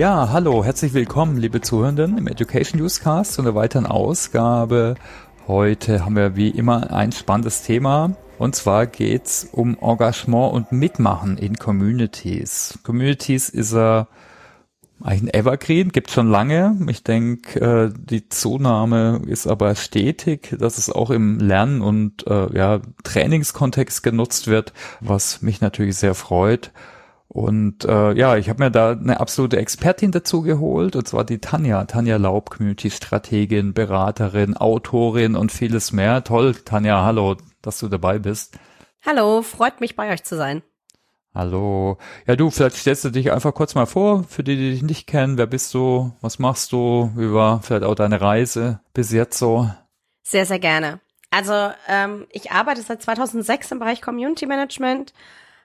Ja, hallo, herzlich willkommen, liebe Zuhörenden im Education Newscast zu einer weiteren Ausgabe. Heute haben wir wie immer ein spannendes Thema. Und zwar geht's um Engagement und Mitmachen in Communities. Communities ist eigentlich ein Evergreen, gibt schon lange. Ich denke, äh, die Zunahme ist aber stetig, dass es auch im Lernen- und äh, ja, Trainingskontext genutzt wird, was mich natürlich sehr freut. Und äh, ja, ich habe mir da eine absolute Expertin dazu geholt, und zwar die Tanja, Tanja Laub, Community-Strategin, Beraterin, Autorin und vieles mehr. Toll, Tanja, hallo, dass du dabei bist. Hallo, freut mich bei euch zu sein. Hallo. Ja, du, vielleicht stellst du dich einfach kurz mal vor, für die, die dich nicht kennen. Wer bist du? Was machst du? Wie war vielleicht auch deine Reise bis jetzt so? Sehr, sehr gerne. Also ähm, ich arbeite seit 2006 im Bereich Community Management,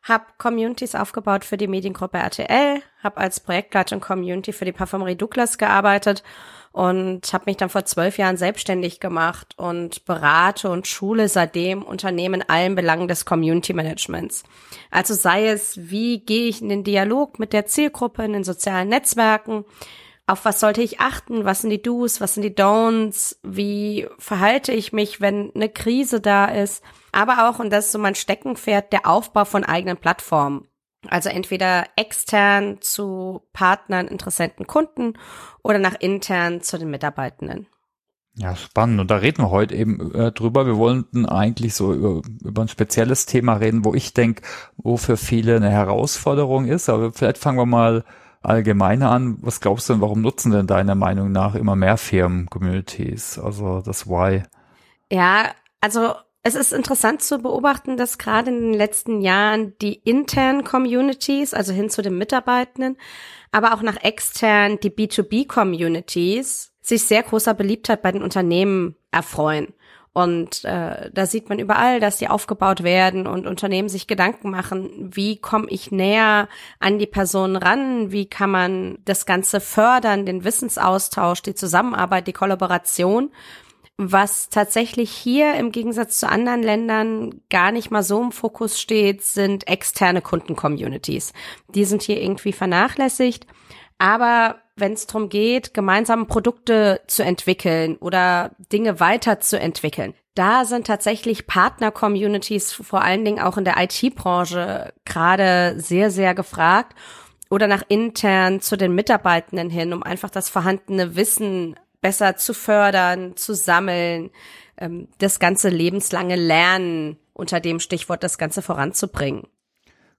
habe Communities aufgebaut für die Mediengruppe RTL, habe als Projektleitung Community für die Parfumerie Douglas gearbeitet und habe mich dann vor zwölf Jahren selbstständig gemacht und berate und schule seitdem Unternehmen allen Belangen des Community Managements. Also sei es, wie gehe ich in den Dialog mit der Zielgruppe in den sozialen Netzwerken, auf was sollte ich achten, was sind die Do's, was sind die Don'ts, wie verhalte ich mich, wenn eine Krise da ist, aber auch, und das ist so mein Steckenpferd, der Aufbau von eigenen Plattformen. Also entweder extern zu Partnern, Interessenten, Kunden oder nach intern zu den Mitarbeitenden. Ja, spannend. Und da reden wir heute eben äh, drüber. Wir wollten eigentlich so über, über ein spezielles Thema reden, wo ich denke, wo für viele eine Herausforderung ist. Aber vielleicht fangen wir mal allgemeiner an. Was glaubst du denn, warum nutzen denn deiner Meinung nach immer mehr Firmen Communities? Also das Why? Ja, also es ist interessant zu beobachten, dass gerade in den letzten Jahren die internen Communities, also hin zu den Mitarbeitenden, aber auch nach extern die B2B-Communities sich sehr großer Beliebtheit bei den Unternehmen erfreuen. Und äh, da sieht man überall, dass die aufgebaut werden und Unternehmen sich Gedanken machen, wie komme ich näher an die Personen ran, wie kann man das Ganze fördern, den Wissensaustausch, die Zusammenarbeit, die Kollaboration. Was tatsächlich hier im Gegensatz zu anderen Ländern gar nicht mal so im Fokus steht, sind externe Kunden-Communities. Die sind hier irgendwie vernachlässigt. Aber wenn es darum geht, gemeinsam Produkte zu entwickeln oder Dinge weiterzuentwickeln, da sind tatsächlich Partner-Communities vor allen Dingen auch in der IT-Branche gerade sehr, sehr gefragt oder nach intern zu den Mitarbeitenden hin, um einfach das vorhandene Wissen besser zu fördern, zu sammeln, ähm, das ganze lebenslange Lernen unter dem Stichwort das Ganze voranzubringen.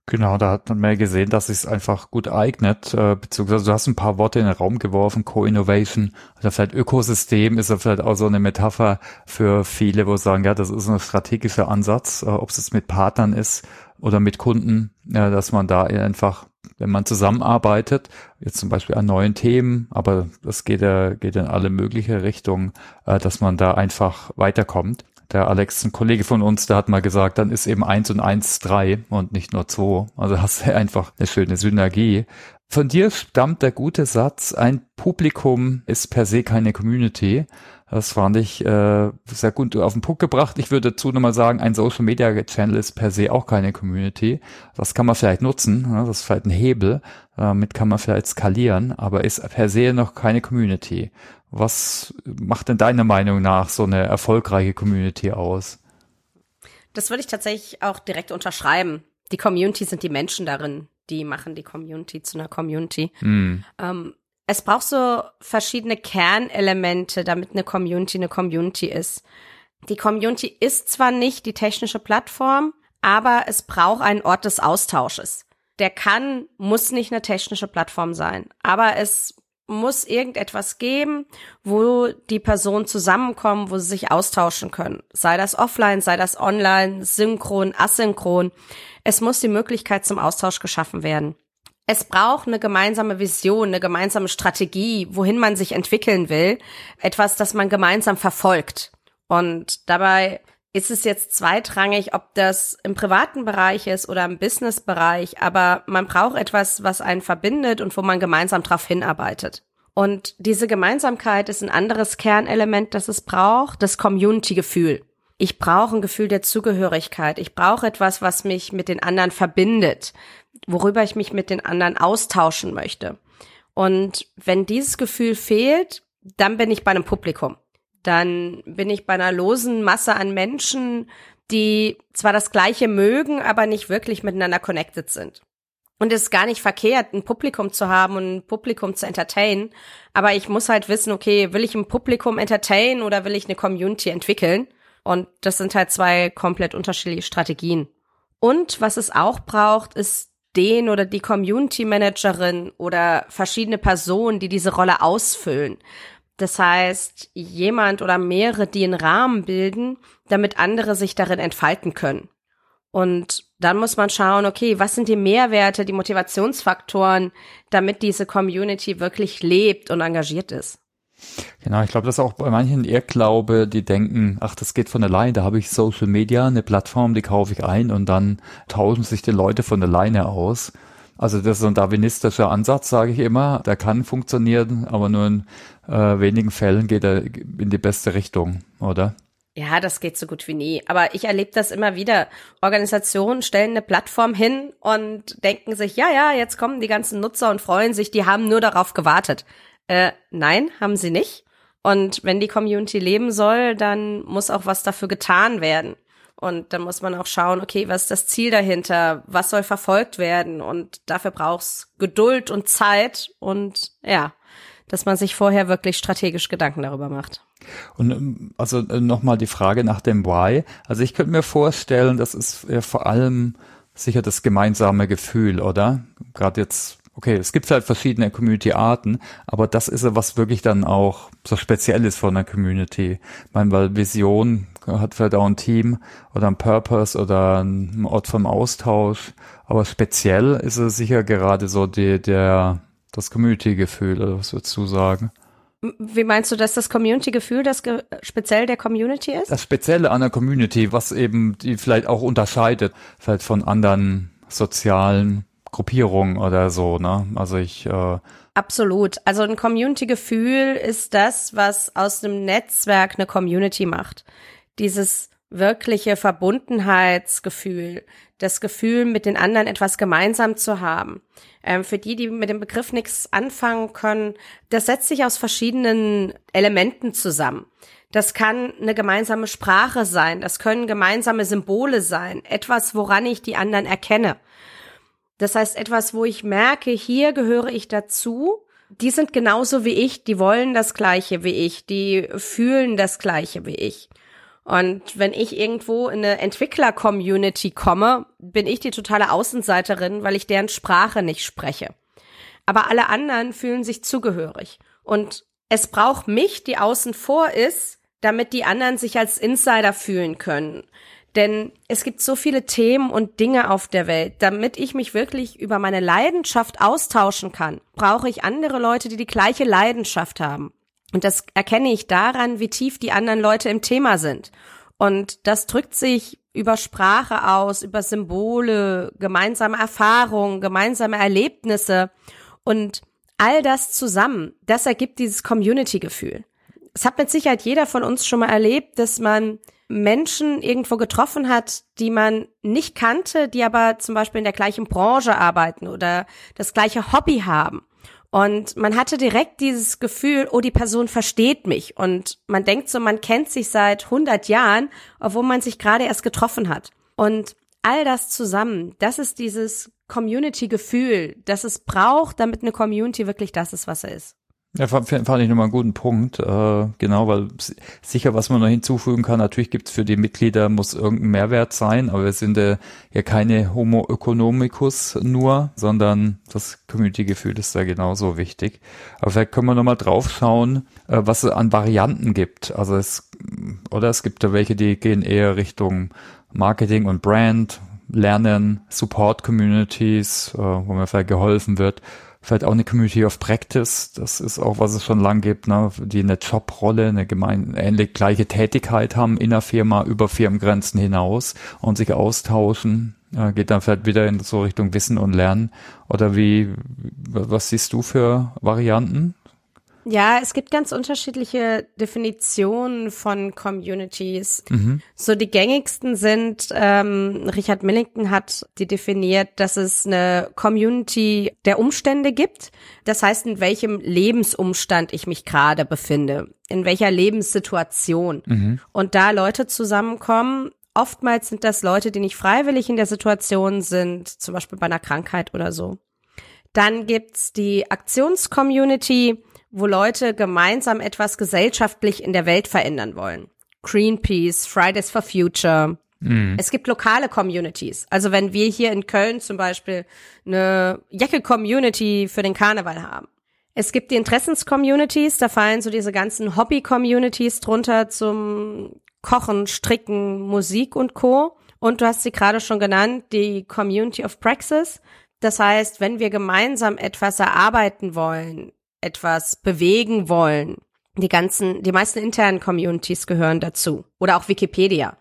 Genau, da hat man mehr gesehen, dass es einfach gut eignet, äh, beziehungsweise du hast ein paar Worte in den Raum geworfen, Co-Innovation, oder vielleicht Ökosystem ist ja vielleicht auch so eine Metapher für viele, wo sagen, ja, das ist ein strategischer Ansatz, äh, ob es jetzt mit Partnern ist oder mit Kunden, äh, dass man da einfach wenn man zusammenarbeitet, jetzt zum Beispiel an neuen Themen, aber das geht ja, geht in alle mögliche Richtungen, äh, dass man da einfach weiterkommt. Der Alex, ein Kollege von uns, der hat mal gesagt, dann ist eben eins und eins drei und nicht nur zwei. Also hast du einfach eine schöne Synergie. Von dir stammt der gute Satz, ein Publikum ist per se keine Community. Das fand ich äh, sehr gut auf den Punkt gebracht. Ich würde dazu nochmal sagen, ein Social Media Channel ist per se auch keine Community. Das kann man vielleicht nutzen, ne? das ist vielleicht ein Hebel, damit kann man vielleicht skalieren, aber ist per se noch keine Community. Was macht denn deiner Meinung nach so eine erfolgreiche Community aus? Das würde ich tatsächlich auch direkt unterschreiben. Die Community sind die Menschen darin, die machen die Community zu einer Community. Mm. Ähm, es braucht so verschiedene Kernelemente, damit eine Community eine Community ist. Die Community ist zwar nicht die technische Plattform, aber es braucht einen Ort des Austausches. Der kann, muss nicht eine technische Plattform sein, aber es muss irgendetwas geben, wo die Personen zusammenkommen, wo sie sich austauschen können. Sei das offline, sei das online, synchron, asynchron. Es muss die Möglichkeit zum Austausch geschaffen werden es braucht eine gemeinsame Vision, eine gemeinsame Strategie, wohin man sich entwickeln will, etwas, das man gemeinsam verfolgt. Und dabei ist es jetzt zweitrangig, ob das im privaten Bereich ist oder im Businessbereich, aber man braucht etwas, was einen verbindet und wo man gemeinsam darauf hinarbeitet. Und diese Gemeinsamkeit ist ein anderes Kernelement, das es braucht, das Community-Gefühl. Ich brauche ein Gefühl der Zugehörigkeit. Ich brauche etwas, was mich mit den anderen verbindet, worüber ich mich mit den anderen austauschen möchte. Und wenn dieses Gefühl fehlt, dann bin ich bei einem Publikum. Dann bin ich bei einer losen Masse an Menschen, die zwar das Gleiche mögen, aber nicht wirklich miteinander connected sind. Und es ist gar nicht verkehrt, ein Publikum zu haben und ein Publikum zu entertainen. Aber ich muss halt wissen, okay, will ich ein Publikum entertainen oder will ich eine Community entwickeln? Und das sind halt zwei komplett unterschiedliche Strategien. Und was es auch braucht, ist den oder die Community Managerin oder verschiedene Personen, die diese Rolle ausfüllen. Das heißt, jemand oder mehrere, die einen Rahmen bilden, damit andere sich darin entfalten können. Und dann muss man schauen, okay, was sind die Mehrwerte, die Motivationsfaktoren, damit diese Community wirklich lebt und engagiert ist. Genau, ich glaube, das ist auch bei manchen Irrglaube, die denken, ach, das geht von allein, da habe ich Social Media, eine Plattform, die kaufe ich ein und dann tauschen sich die Leute von alleine aus. Also das ist ein darwinistischer Ansatz, sage ich immer. Der kann funktionieren, aber nur in äh, wenigen Fällen geht er in die beste Richtung, oder? Ja, das geht so gut wie nie. Aber ich erlebe das immer wieder. Organisationen stellen eine Plattform hin und denken sich, ja, ja, jetzt kommen die ganzen Nutzer und freuen sich, die haben nur darauf gewartet. Äh, nein, haben sie nicht. Und wenn die Community leben soll, dann muss auch was dafür getan werden. Und dann muss man auch schauen, okay, was ist das Ziel dahinter? Was soll verfolgt werden? Und dafür braucht's Geduld und Zeit und ja, dass man sich vorher wirklich strategisch Gedanken darüber macht. Und ähm, also äh, nochmal die Frage nach dem Why. Also ich könnte mir vorstellen, das ist ja vor allem sicher das gemeinsame Gefühl, oder? Gerade jetzt, okay, es gibt halt verschiedene Community-Arten, aber das ist ja was wirklich dann auch so speziell ist von der Community. Ich meine, weil Vision hat vielleicht auch ein Team oder ein Purpose oder ein Ort vom Austausch, aber speziell ist es sicher gerade so die, der, das Community-Gefühl, oder was würdest du sagen? Wie meinst du, dass das Community-Gefühl das ge speziell der Community ist? Das Spezielle an der Community, was eben die vielleicht auch unterscheidet, vielleicht von anderen sozialen Gruppierungen oder so, ne? Also ich äh Absolut. Also ein Community-Gefühl ist das, was aus einem Netzwerk eine Community macht. Dieses wirkliche Verbundenheitsgefühl, das Gefühl, mit den anderen etwas gemeinsam zu haben. Ähm, für die, die mit dem Begriff nichts anfangen können, das setzt sich aus verschiedenen Elementen zusammen. Das kann eine gemeinsame Sprache sein, das können gemeinsame Symbole sein, etwas, woran ich die anderen erkenne. Das heißt, etwas, wo ich merke, hier gehöre ich dazu, die sind genauso wie ich, die wollen das Gleiche wie ich, die fühlen das Gleiche wie ich. Und wenn ich irgendwo in eine Entwickler-Community komme, bin ich die totale Außenseiterin, weil ich deren Sprache nicht spreche. Aber alle anderen fühlen sich zugehörig. Und es braucht mich, die außen vor ist, damit die anderen sich als Insider fühlen können. Denn es gibt so viele Themen und Dinge auf der Welt. Damit ich mich wirklich über meine Leidenschaft austauschen kann, brauche ich andere Leute, die die gleiche Leidenschaft haben. Und das erkenne ich daran, wie tief die anderen Leute im Thema sind. Und das drückt sich über Sprache aus, über Symbole, gemeinsame Erfahrungen, gemeinsame Erlebnisse und all das zusammen, das ergibt dieses Community-Gefühl. Es hat mit Sicherheit jeder von uns schon mal erlebt, dass man Menschen irgendwo getroffen hat, die man nicht kannte, die aber zum Beispiel in der gleichen Branche arbeiten oder das gleiche Hobby haben. Und man hatte direkt dieses Gefühl, oh, die Person versteht mich. Und man denkt so, man kennt sich seit 100 Jahren, obwohl man sich gerade erst getroffen hat. Und all das zusammen, das ist dieses Community-Gefühl, das es braucht, damit eine Community wirklich das ist, was er ist. Ja, fand, fand ich nochmal einen guten Punkt. Äh, genau, weil sicher, was man noch hinzufügen kann, natürlich gibt's für die Mitglieder, muss irgendein Mehrwert sein, aber wir sind äh, ja keine Homo economicus nur, sondern das Community-Gefühl ist da genauso wichtig. Aber vielleicht können wir nochmal drauf schauen, äh, was es an Varianten gibt. Also es, oder es gibt da welche, die gehen eher Richtung Marketing und Brand, Lernen, Support-Communities, äh, wo mir vielleicht geholfen wird vielleicht auch eine Community of Practice, das ist auch, was es schon lang gibt, ne, die eine Jobrolle, eine gemein, ähnlich gleiche Tätigkeit haben in der Firma über Firmengrenzen hinaus und sich austauschen, äh, geht dann vielleicht wieder in so Richtung Wissen und Lernen. Oder wie, was siehst du für Varianten? Ja, es gibt ganz unterschiedliche Definitionen von Communities. Mhm. So die gängigsten sind, ähm, Richard Millington hat die definiert, dass es eine Community der Umstände gibt. Das heißt, in welchem Lebensumstand ich mich gerade befinde, in welcher Lebenssituation. Mhm. Und da Leute zusammenkommen, oftmals sind das Leute, die nicht freiwillig in der Situation sind, zum Beispiel bei einer Krankheit oder so. Dann gibt's die Aktionscommunity, wo Leute gemeinsam etwas gesellschaftlich in der Welt verändern wollen. Greenpeace, Fridays for Future. Mhm. Es gibt lokale Communities. Also wenn wir hier in Köln zum Beispiel eine Jacke-Community für den Karneval haben. Es gibt die Interessens-Communities, da fallen so diese ganzen Hobby-Communities drunter zum Kochen, Stricken, Musik und Co. Und du hast sie gerade schon genannt, die Community of Praxis. Das heißt, wenn wir gemeinsam etwas erarbeiten wollen, etwas bewegen wollen. Die ganzen, die meisten internen Communities gehören dazu. Oder auch Wikipedia.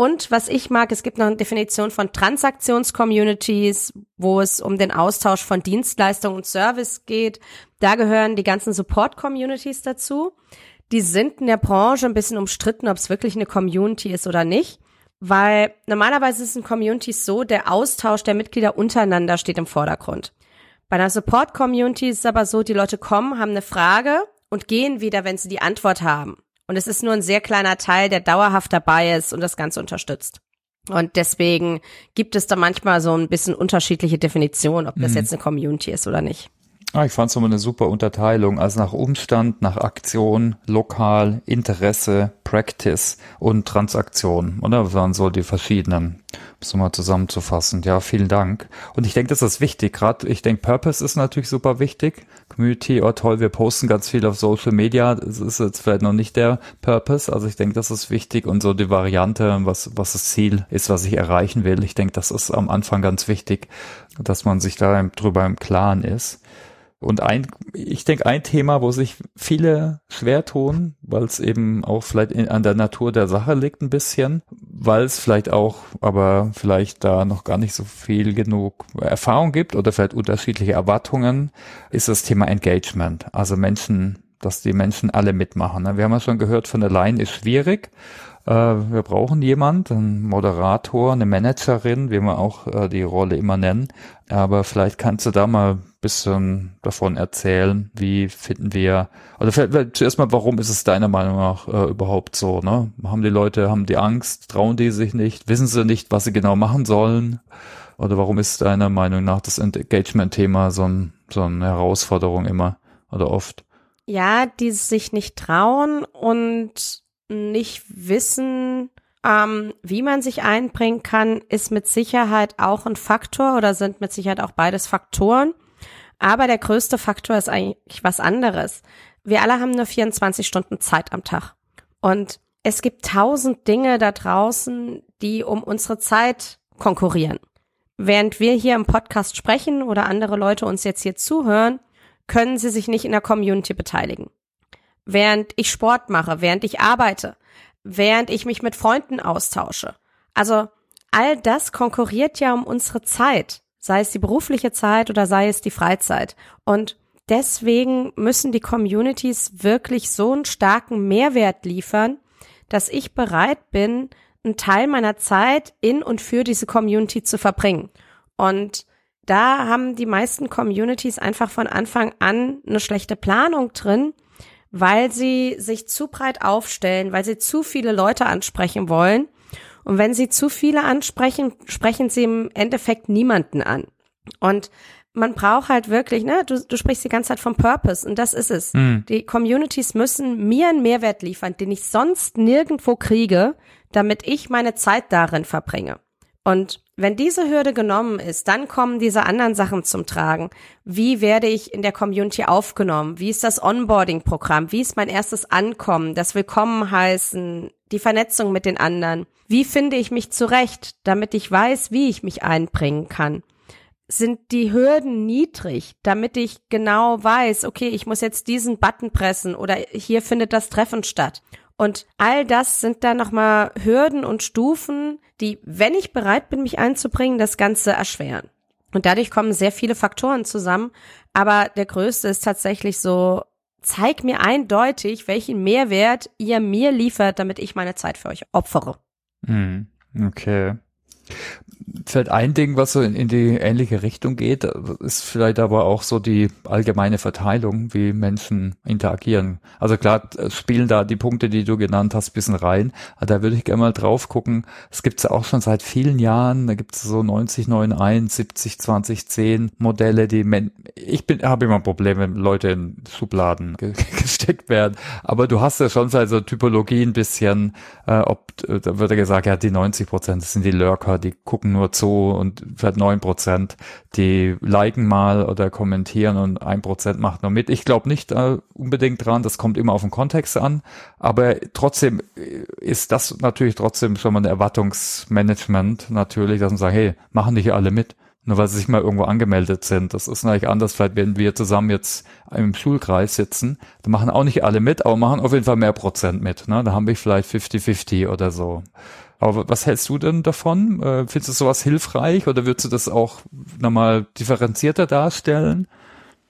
Und was ich mag, es gibt noch eine Definition von Transaktions-Communities, wo es um den Austausch von Dienstleistungen und Service geht. Da gehören die ganzen Support-Communities dazu. Die sind in der Branche ein bisschen umstritten, ob es wirklich eine Community ist oder nicht. Weil normalerweise ist in Communities so, der Austausch der Mitglieder untereinander steht im Vordergrund. Bei einer Support-Community ist es aber so, die Leute kommen, haben eine Frage und gehen wieder, wenn sie die Antwort haben. Und es ist nur ein sehr kleiner Teil, der dauerhaft dabei ist und das Ganze unterstützt. Und deswegen gibt es da manchmal so ein bisschen unterschiedliche Definitionen, ob das mhm. jetzt eine Community ist oder nicht. Ah, ich fand es immer eine super Unterteilung. Also nach Umstand, nach Aktion, lokal, Interesse, Practice und Transaktion. Oder das waren so die verschiedenen, um es mal zusammenzufassen. Ja, vielen Dank. Und ich denke, das ist wichtig. Gerade, ich denke, Purpose ist natürlich super wichtig. Community, oh toll, wir posten ganz viel auf Social Media. Das ist jetzt vielleicht noch nicht der Purpose. Also ich denke, das ist wichtig. Und so die Variante, was, was das Ziel ist, was ich erreichen will. Ich denke, das ist am Anfang ganz wichtig, dass man sich da drüber im Klaren ist. Und ein, ich denke, ein Thema, wo sich viele schwer tun, weil es eben auch vielleicht in, an der Natur der Sache liegt ein bisschen, weil es vielleicht auch, aber vielleicht da noch gar nicht so viel genug Erfahrung gibt oder vielleicht unterschiedliche Erwartungen, ist das Thema Engagement. Also Menschen, dass die Menschen alle mitmachen. Ne? Wir haben ja schon gehört, von allein ist schwierig. Äh, wir brauchen jemand, einen Moderator, eine Managerin, wie wir auch äh, die Rolle immer nennen. Aber vielleicht kannst du da mal bisschen davon erzählen, wie finden wir, also vielleicht, zuerst mal, warum ist es deiner Meinung nach äh, überhaupt so, ne? Haben die Leute, haben die Angst, trauen die sich nicht, wissen sie nicht, was sie genau machen sollen? Oder warum ist deiner Meinung nach das Engagement-Thema so, ein, so eine Herausforderung immer oder oft? Ja, die sich nicht trauen und nicht wissen, ähm, wie man sich einbringen kann, ist mit Sicherheit auch ein Faktor oder sind mit Sicherheit auch beides Faktoren. Aber der größte Faktor ist eigentlich was anderes. Wir alle haben nur 24 Stunden Zeit am Tag. Und es gibt tausend Dinge da draußen, die um unsere Zeit konkurrieren. Während wir hier im Podcast sprechen oder andere Leute uns jetzt hier zuhören, können sie sich nicht in der Community beteiligen. Während ich Sport mache, während ich arbeite, während ich mich mit Freunden austausche. Also all das konkurriert ja um unsere Zeit sei es die berufliche Zeit oder sei es die Freizeit. Und deswegen müssen die Communities wirklich so einen starken Mehrwert liefern, dass ich bereit bin, einen Teil meiner Zeit in und für diese Community zu verbringen. Und da haben die meisten Communities einfach von Anfang an eine schlechte Planung drin, weil sie sich zu breit aufstellen, weil sie zu viele Leute ansprechen wollen und wenn sie zu viele ansprechen, sprechen sie im Endeffekt niemanden an. Und man braucht halt wirklich, ne, du, du sprichst die ganze Zeit vom Purpose und das ist es. Mhm. Die Communities müssen mir einen Mehrwert liefern, den ich sonst nirgendwo kriege, damit ich meine Zeit darin verbringe. Und wenn diese Hürde genommen ist, dann kommen diese anderen Sachen zum Tragen. Wie werde ich in der Community aufgenommen? Wie ist das Onboarding-Programm? Wie ist mein erstes Ankommen? Das Willkommen heißen? Die Vernetzung mit den anderen? Wie finde ich mich zurecht, damit ich weiß, wie ich mich einbringen kann? Sind die Hürden niedrig, damit ich genau weiß, okay, ich muss jetzt diesen Button pressen oder hier findet das Treffen statt? Und all das sind dann nochmal Hürden und Stufen, die, wenn ich bereit bin, mich einzubringen, das Ganze erschweren. Und dadurch kommen sehr viele Faktoren zusammen. Aber der größte ist tatsächlich so zeig mir eindeutig, welchen Mehrwert ihr mir liefert, damit ich meine Zeit für euch opfere. Hm, okay vielleicht ein Ding, was so in, in, die ähnliche Richtung geht, ist vielleicht aber auch so die allgemeine Verteilung, wie Menschen interagieren. Also klar spielen da die Punkte, die du genannt hast, bisschen rein. Aber da würde ich gerne mal drauf gucken. Es gibt ja auch schon seit vielen Jahren. Da gibt es so 90, 91, 70, 20, 10 Modelle, die Men ich bin, habe immer Probleme, wenn Leute in Schubladen gesteckt werden. Aber du hast ja schon so Typologie ein bisschen, äh, ob, da wird ja gesagt, ja, die 90 Prozent sind die Lurker, die gucken nur zu und vielleicht neun Prozent, die liken mal oder kommentieren und ein Prozent macht nur mit. Ich glaube nicht äh, unbedingt dran, das kommt immer auf den Kontext an, aber trotzdem ist das natürlich trotzdem schon mal ein Erwartungsmanagement natürlich, dass man sagt, hey, machen nicht alle mit nur weil sie sich mal irgendwo angemeldet sind. Das ist natürlich anders, vielleicht wenn wir zusammen jetzt im Schulkreis sitzen, da machen auch nicht alle mit, aber machen auf jeden Fall mehr Prozent mit. Ne? Da haben wir vielleicht 50-50 oder so. Aber was hältst du denn davon? Äh, findest du sowas hilfreich oder würdest du das auch nochmal differenzierter darstellen?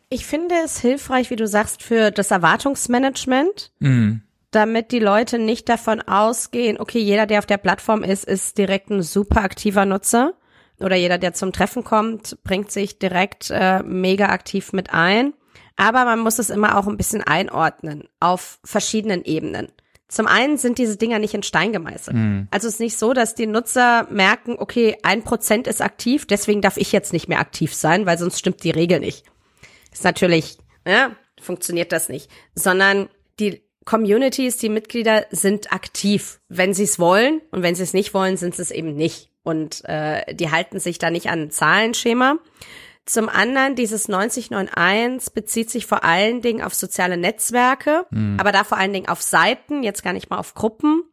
Ich finde es hilfreich, wie du sagst, für das Erwartungsmanagement. Mm. Damit die Leute nicht davon ausgehen, okay, jeder, der auf der Plattform ist, ist direkt ein super aktiver Nutzer. Oder jeder, der zum Treffen kommt, bringt sich direkt äh, mega aktiv mit ein. Aber man muss es immer auch ein bisschen einordnen auf verschiedenen Ebenen. Zum einen sind diese Dinger nicht in Stein gemeißelt. Mhm. Also es ist nicht so, dass die Nutzer merken, okay, ein Prozent ist aktiv, deswegen darf ich jetzt nicht mehr aktiv sein, weil sonst stimmt die Regel nicht. Ist natürlich, ja, funktioniert das nicht. Sondern die Communities, die Mitglieder sind aktiv, wenn sie es wollen und wenn sie es nicht wollen, sind sie es eben nicht. Und äh, die halten sich da nicht an Zahlenschema. Zum anderen, dieses 9091 bezieht sich vor allen Dingen auf soziale Netzwerke, mhm. aber da vor allen Dingen auf Seiten, jetzt gar nicht mal auf Gruppen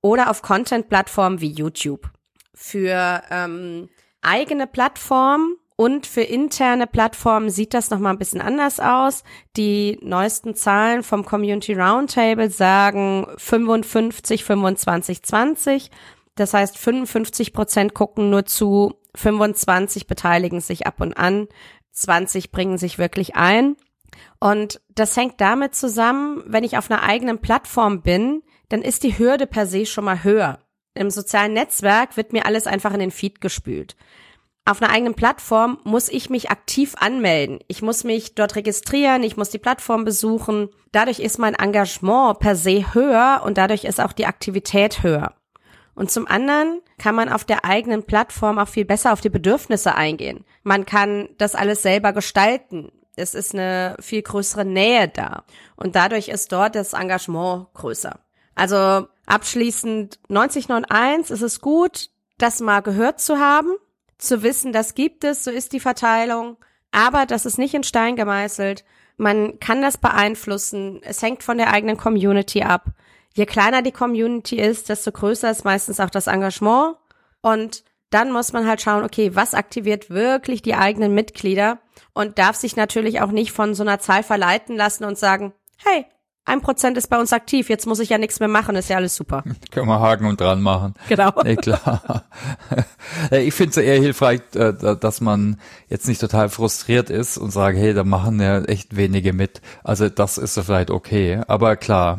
oder auf Content-Plattformen wie YouTube. Für ähm, eigene Plattformen und für interne Plattformen sieht das nochmal ein bisschen anders aus. Die neuesten Zahlen vom Community Roundtable sagen 55, 25, 20. Das heißt, 55 Prozent gucken nur zu, 25 beteiligen sich ab und an, 20 bringen sich wirklich ein. Und das hängt damit zusammen, wenn ich auf einer eigenen Plattform bin, dann ist die Hürde per se schon mal höher. Im sozialen Netzwerk wird mir alles einfach in den Feed gespült. Auf einer eigenen Plattform muss ich mich aktiv anmelden. Ich muss mich dort registrieren, ich muss die Plattform besuchen. Dadurch ist mein Engagement per se höher und dadurch ist auch die Aktivität höher. Und zum anderen kann man auf der eigenen Plattform auch viel besser auf die Bedürfnisse eingehen. Man kann das alles selber gestalten. Es ist eine viel größere Nähe da. Und dadurch ist dort das Engagement größer. Also abschließend 9091 ist es gut, das mal gehört zu haben, zu wissen, das gibt es, so ist die Verteilung, aber das ist nicht in Stein gemeißelt. Man kann das beeinflussen. Es hängt von der eigenen Community ab je kleiner die Community ist, desto größer ist meistens auch das Engagement. Und dann muss man halt schauen, okay, was aktiviert wirklich die eigenen Mitglieder und darf sich natürlich auch nicht von so einer Zahl verleiten lassen und sagen, hey, ein Prozent ist bei uns aktiv, jetzt muss ich ja nichts mehr machen, ist ja alles super. Können wir Haken und dran machen. Genau. Nee, klar. Ich finde es eher hilfreich, äh, dass man jetzt nicht total frustriert ist und sagt, hey, da machen ja echt wenige mit. Also das ist ja vielleicht okay. Aber klar,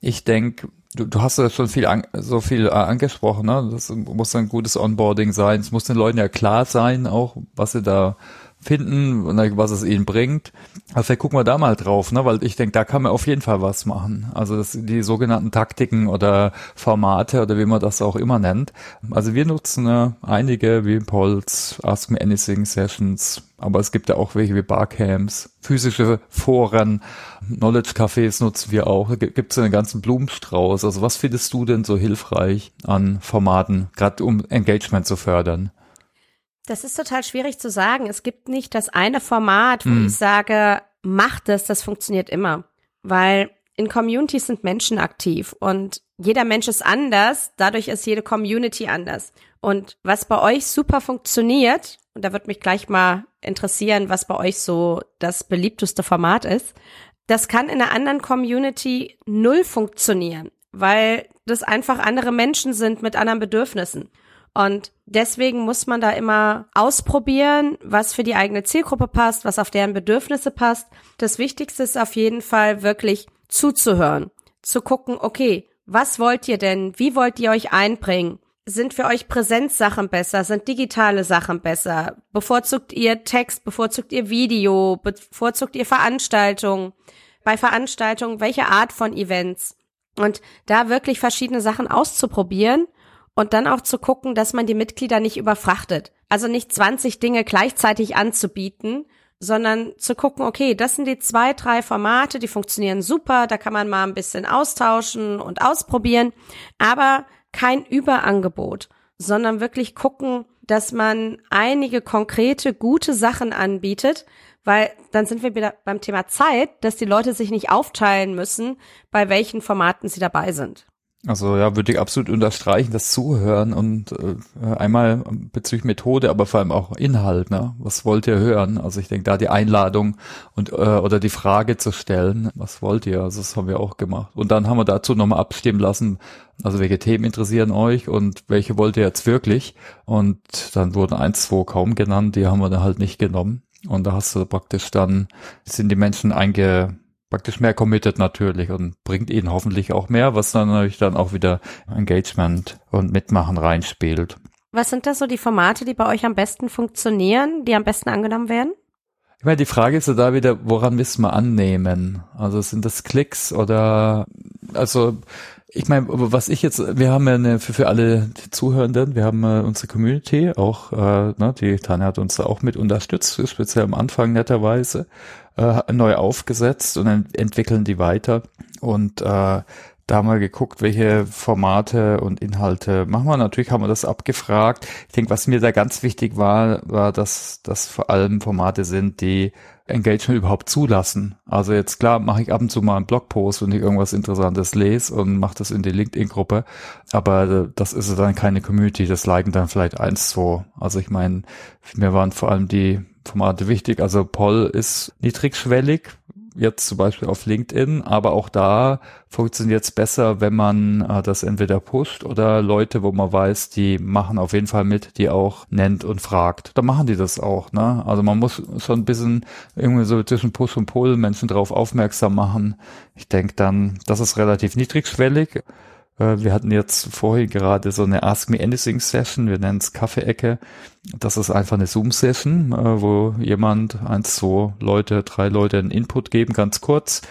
ich denke, du, du hast ja schon viel an, so viel äh, angesprochen, ne? Das muss ein gutes Onboarding sein. Es muss den Leuten ja klar sein, auch was sie da finden was es ihnen bringt. Also vielleicht gucken wir da mal drauf, ne? weil ich denke, da kann man auf jeden Fall was machen. Also das, die sogenannten Taktiken oder Formate oder wie man das auch immer nennt. Also wir nutzen ne, einige wie Polls, Ask Me Anything Sessions, aber es gibt ja auch welche wie Barcamps, physische Foren, Knowledge Cafés nutzen wir auch. Gibt es einen ganzen Blumenstrauß. Also was findest du denn so hilfreich an Formaten, gerade um Engagement zu fördern? Das ist total schwierig zu sagen. Es gibt nicht das eine Format, wo hm. ich sage, mach das, das funktioniert immer. Weil in Communities sind Menschen aktiv und jeder Mensch ist anders, dadurch ist jede Community anders. Und was bei euch super funktioniert, und da wird mich gleich mal interessieren, was bei euch so das beliebteste Format ist, das kann in einer anderen Community null funktionieren, weil das einfach andere Menschen sind mit anderen Bedürfnissen. Und deswegen muss man da immer ausprobieren, was für die eigene Zielgruppe passt, was auf deren Bedürfnisse passt. Das Wichtigste ist auf jeden Fall wirklich zuzuhören, zu gucken, okay, was wollt ihr denn? Wie wollt ihr euch einbringen? Sind für euch Präsenzsachen besser? Sind digitale Sachen besser? Bevorzugt ihr Text? Bevorzugt ihr Video? Bevorzugt ihr Veranstaltungen? Bei Veranstaltungen welche Art von Events? Und da wirklich verschiedene Sachen auszuprobieren und dann auch zu gucken, dass man die Mitglieder nicht überfrachtet. Also nicht 20 Dinge gleichzeitig anzubieten, sondern zu gucken, okay, das sind die zwei, drei Formate, die funktionieren super, da kann man mal ein bisschen austauschen und ausprobieren, aber kein Überangebot, sondern wirklich gucken, dass man einige konkrete, gute Sachen anbietet, weil dann sind wir wieder beim Thema Zeit, dass die Leute sich nicht aufteilen müssen, bei welchen Formaten sie dabei sind. Also ja, würde ich absolut unterstreichen, das Zuhören und äh, einmal bezüglich Methode, aber vor allem auch Inhalt. Ne? Was wollt ihr hören? Also ich denke, da die Einladung und äh, oder die Frage zu stellen, was wollt ihr? Also das haben wir auch gemacht. Und dann haben wir dazu nochmal abstimmen lassen, also welche Themen interessieren euch und welche wollt ihr jetzt wirklich? Und dann wurden eins, zwei kaum genannt, die haben wir dann halt nicht genommen. Und da hast du praktisch dann, sind die Menschen einge praktisch mehr committed natürlich und bringt ihnen hoffentlich auch mehr, was dann natürlich dann auch wieder Engagement und Mitmachen reinspielt. Was sind da so die Formate, die bei euch am besten funktionieren, die am besten angenommen werden? Ich meine, die Frage ist ja da wieder, woran müssen wir annehmen? Also sind das Klicks oder also ich meine, was ich jetzt, wir haben ja eine, für, für alle Zuhörenden, wir haben äh, unsere Community, auch, äh, ne, die Tanja hat uns da auch mit unterstützt, speziell am Anfang netterweise, äh, neu aufgesetzt und dann entwickeln die weiter. Und äh, da wir geguckt, welche Formate und Inhalte machen wir. Natürlich haben wir das abgefragt. Ich denke, was mir da ganz wichtig war, war, dass das vor allem Formate sind, die Engagement überhaupt zulassen. Also jetzt klar mache ich ab und zu mal einen Blogpost, wenn ich irgendwas Interessantes lese und mache das in die LinkedIn-Gruppe. Aber das ist dann keine Community, das liken dann vielleicht eins, zwei. Also ich meine, mir waren vor allem die Formate wichtig. Also Poll ist niedrigschwellig, jetzt zum Beispiel auf LinkedIn, aber auch da funktioniert es besser, wenn man äh, das entweder pusht oder Leute, wo man weiß, die machen auf jeden Fall mit, die auch nennt und fragt. Da machen die das auch, ne? Also man muss schon ein bisschen irgendwie so zwischen Push und Pull Menschen darauf aufmerksam machen. Ich denke dann, das ist relativ niedrigschwellig. Äh, wir hatten jetzt vorhin gerade so eine Ask Me Anything Session, wir nennen es Kaffeeecke. Das ist einfach eine Zoom-Session, äh, wo jemand, eins, zwei Leute, drei Leute einen Input geben, ganz kurz.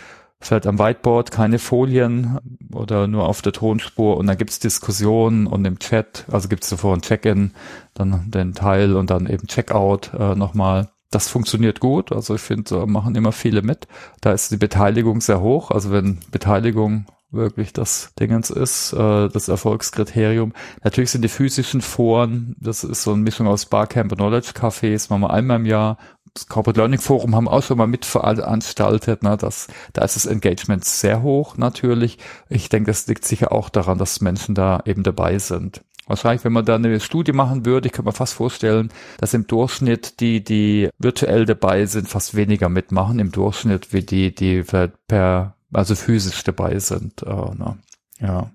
Vielleicht am Whiteboard keine Folien oder nur auf der Tonspur und dann gibt's Diskussionen und im Chat, also gibt's zuvor ein Check-in, dann den Teil und dann eben Checkout äh, nochmal. Das funktioniert gut, also ich finde, so machen immer viele mit. Da ist die Beteiligung sehr hoch, also wenn Beteiligung wirklich das Dingens ist, äh, das Erfolgskriterium. Natürlich sind die physischen Foren, das ist so eine Mischung aus Barcamp und Knowledge Cafés, machen wir einmal im Jahr. Das Corporate Learning Forum haben auch schon mal mitveranstaltet, ne, das, da ist das Engagement sehr hoch natürlich. Ich denke, das liegt sicher auch daran, dass Menschen da eben dabei sind. Wahrscheinlich, wenn man da eine Studie machen würde, ich kann mir fast vorstellen, dass im Durchschnitt die, die virtuell dabei sind, fast weniger mitmachen im Durchschnitt, wie die, die per also physisch dabei sind. Äh, ne? Ja,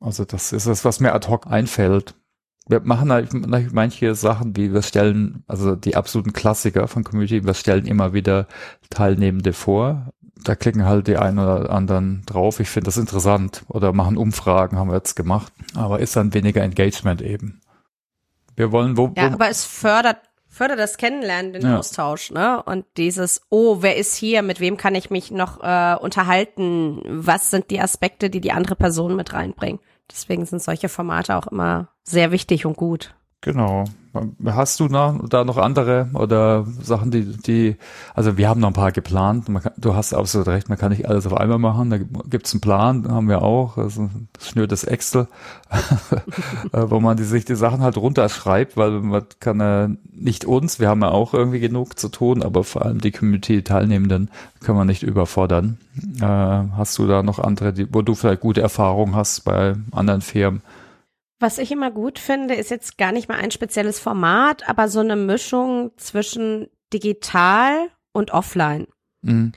also das ist das, was mir ad hoc einfällt. Wir machen halt manche Sachen, wie wir stellen, also die absoluten Klassiker von Community, wir stellen immer wieder Teilnehmende vor. Da klicken halt die einen oder anderen drauf. Ich finde das interessant. Oder machen Umfragen, haben wir jetzt gemacht. Aber ist dann weniger Engagement eben. Wir wollen, wo, wo Ja, aber es fördert fördert das Kennenlernen, den ja. Austausch, ne? Und dieses, oh, wer ist hier, mit wem kann ich mich noch äh, unterhalten? Was sind die Aspekte, die die andere Person mit reinbringen? Deswegen sind solche Formate auch immer sehr wichtig und gut. Genau. Hast du noch, da noch andere oder Sachen, die, die, also wir haben noch ein paar geplant. Kann, du hast absolut recht, man kann nicht alles auf einmal machen. Da gibt's einen Plan, haben wir auch, also schnürtes Excel, äh, wo man die, sich die Sachen halt runterschreibt, weil man kann ja nicht uns, wir haben ja auch irgendwie genug zu tun, aber vor allem die Community-Teilnehmenden können wir nicht überfordern. Äh, hast du da noch andere, die, wo du vielleicht gute Erfahrungen hast bei anderen Firmen? Was ich immer gut finde, ist jetzt gar nicht mal ein spezielles Format, aber so eine Mischung zwischen digital und offline. Mhm.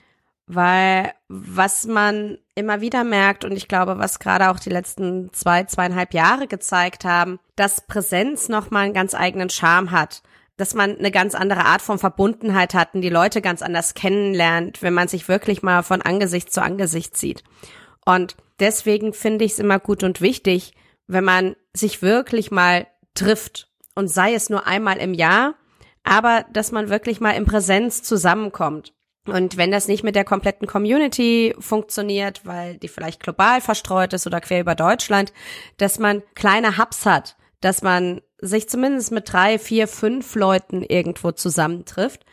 Weil was man immer wieder merkt und ich glaube, was gerade auch die letzten zwei, zweieinhalb Jahre gezeigt haben, dass Präsenz nochmal einen ganz eigenen Charme hat. Dass man eine ganz andere Art von Verbundenheit hat und die Leute ganz anders kennenlernt, wenn man sich wirklich mal von Angesicht zu Angesicht sieht. Und deswegen finde ich es immer gut und wichtig, wenn man sich wirklich mal trifft und sei es nur einmal im Jahr, aber dass man wirklich mal in Präsenz zusammenkommt. Und wenn das nicht mit der kompletten Community funktioniert, weil die vielleicht global verstreut ist oder quer über Deutschland, dass man kleine Hubs hat, dass man sich zumindest mit drei, vier, fünf Leuten irgendwo zusammentrifft,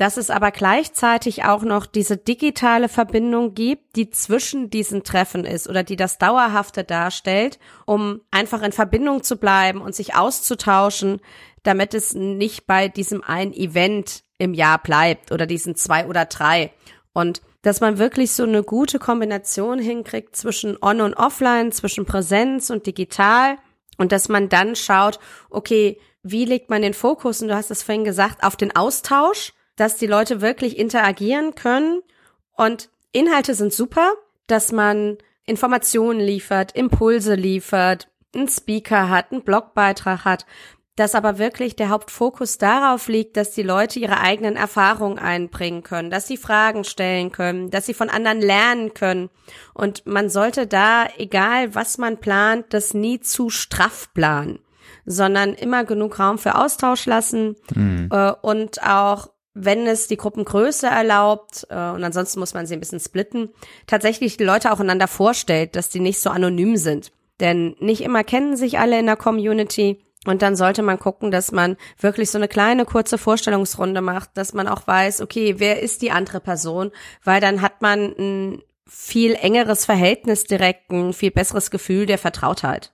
dass es aber gleichzeitig auch noch diese digitale Verbindung gibt, die zwischen diesen Treffen ist oder die das Dauerhafte darstellt, um einfach in Verbindung zu bleiben und sich auszutauschen, damit es nicht bei diesem einen Event im Jahr bleibt oder diesen zwei oder drei. Und dass man wirklich so eine gute Kombination hinkriegt zwischen On und Offline, zwischen Präsenz und digital und dass man dann schaut, okay, wie legt man den Fokus? Und du hast es vorhin gesagt, auf den Austausch, dass die Leute wirklich interagieren können und Inhalte sind super, dass man Informationen liefert, Impulse liefert, einen Speaker hat, einen Blogbeitrag hat, dass aber wirklich der Hauptfokus darauf liegt, dass die Leute ihre eigenen Erfahrungen einbringen können, dass sie Fragen stellen können, dass sie von anderen lernen können. Und man sollte da, egal was man plant, das nie zu straff planen, sondern immer genug Raum für Austausch lassen mhm. äh, und auch wenn es die Gruppengröße erlaubt, äh, und ansonsten muss man sie ein bisschen splitten, tatsächlich die Leute auch einander vorstellt, dass die nicht so anonym sind. Denn nicht immer kennen sich alle in der Community und dann sollte man gucken, dass man wirklich so eine kleine kurze Vorstellungsrunde macht, dass man auch weiß, okay, wer ist die andere Person, weil dann hat man ein viel engeres Verhältnis direkt, ein viel besseres Gefühl der Vertrautheit.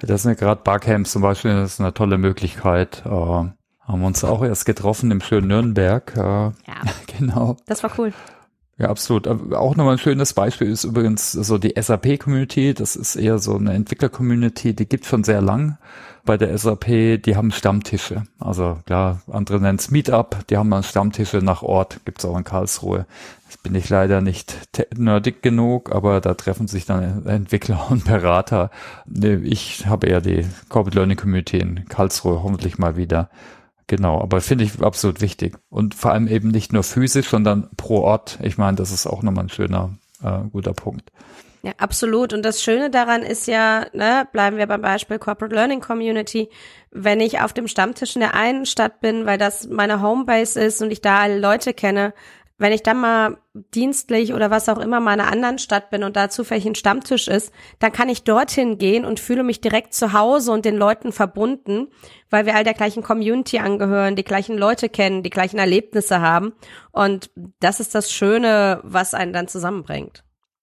Das sind ja gerade Barcamps zum Beispiel, das ist eine tolle Möglichkeit. Äh, haben uns auch erst getroffen im schönen Nürnberg. Äh, ja, genau. Das war cool. Ja, absolut. Auch nochmal ein schönes Beispiel ist übrigens so die SAP-Community. Das ist eher so eine Entwickler-Community, die gibt schon sehr lang bei der SAP. Die haben Stammtische. Also klar, andere nennen es Meetup. Die haben dann Stammtische nach Ort. Gibt's auch in Karlsruhe. Jetzt bin ich leider nicht nerdig genug, aber da treffen sich dann Entwickler und Berater. Ich habe eher die Corporate Learning Community in Karlsruhe hoffentlich mal wieder. Genau, aber finde ich absolut wichtig. Und vor allem eben nicht nur physisch, sondern pro Ort. Ich meine, das ist auch nochmal ein schöner, äh, guter Punkt. Ja, absolut. Und das Schöne daran ist ja, ne, bleiben wir beim Beispiel Corporate Learning Community, wenn ich auf dem Stammtisch in der einen Stadt bin, weil das meine Homebase ist und ich da alle Leute kenne, wenn ich dann mal dienstlich oder was auch immer mal in einer anderen Stadt bin und da zufällig ein Stammtisch ist, dann kann ich dorthin gehen und fühle mich direkt zu Hause und den Leuten verbunden, weil wir all der gleichen Community angehören, die gleichen Leute kennen, die gleichen Erlebnisse haben. Und das ist das Schöne, was einen dann zusammenbringt.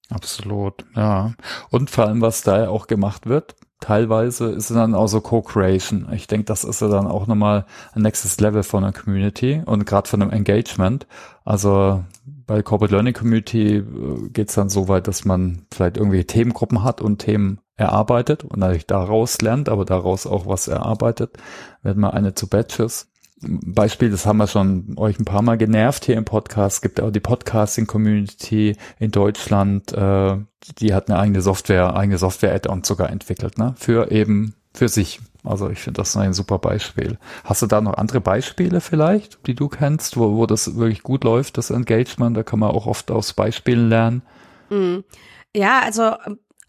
Absolut, ja. Und vor allem, was da ja auch gemacht wird, teilweise ist es dann auch so Co-Creation. Ich denke, das ist ja dann auch nochmal ein nächstes Level von der Community und gerade von einem Engagement. Also bei Corporate Learning Community äh, geht es dann so weit, dass man vielleicht irgendwie Themengruppen hat und Themen erarbeitet und natürlich daraus lernt, aber daraus auch was erarbeitet. Werden wir eine zu Batches. Beispiel, das haben wir schon euch ein paar Mal genervt hier im Podcast. Es gibt auch die Podcasting-Community in Deutschland, äh, die hat eine eigene Software, eigene Software-Add-on sogar entwickelt, ne? Für eben, für sich. Also ich finde das ein super Beispiel. Hast du da noch andere Beispiele vielleicht, die du kennst, wo, wo das wirklich gut läuft, das Engagement? Da kann man auch oft aus Beispielen lernen. Mm. Ja, also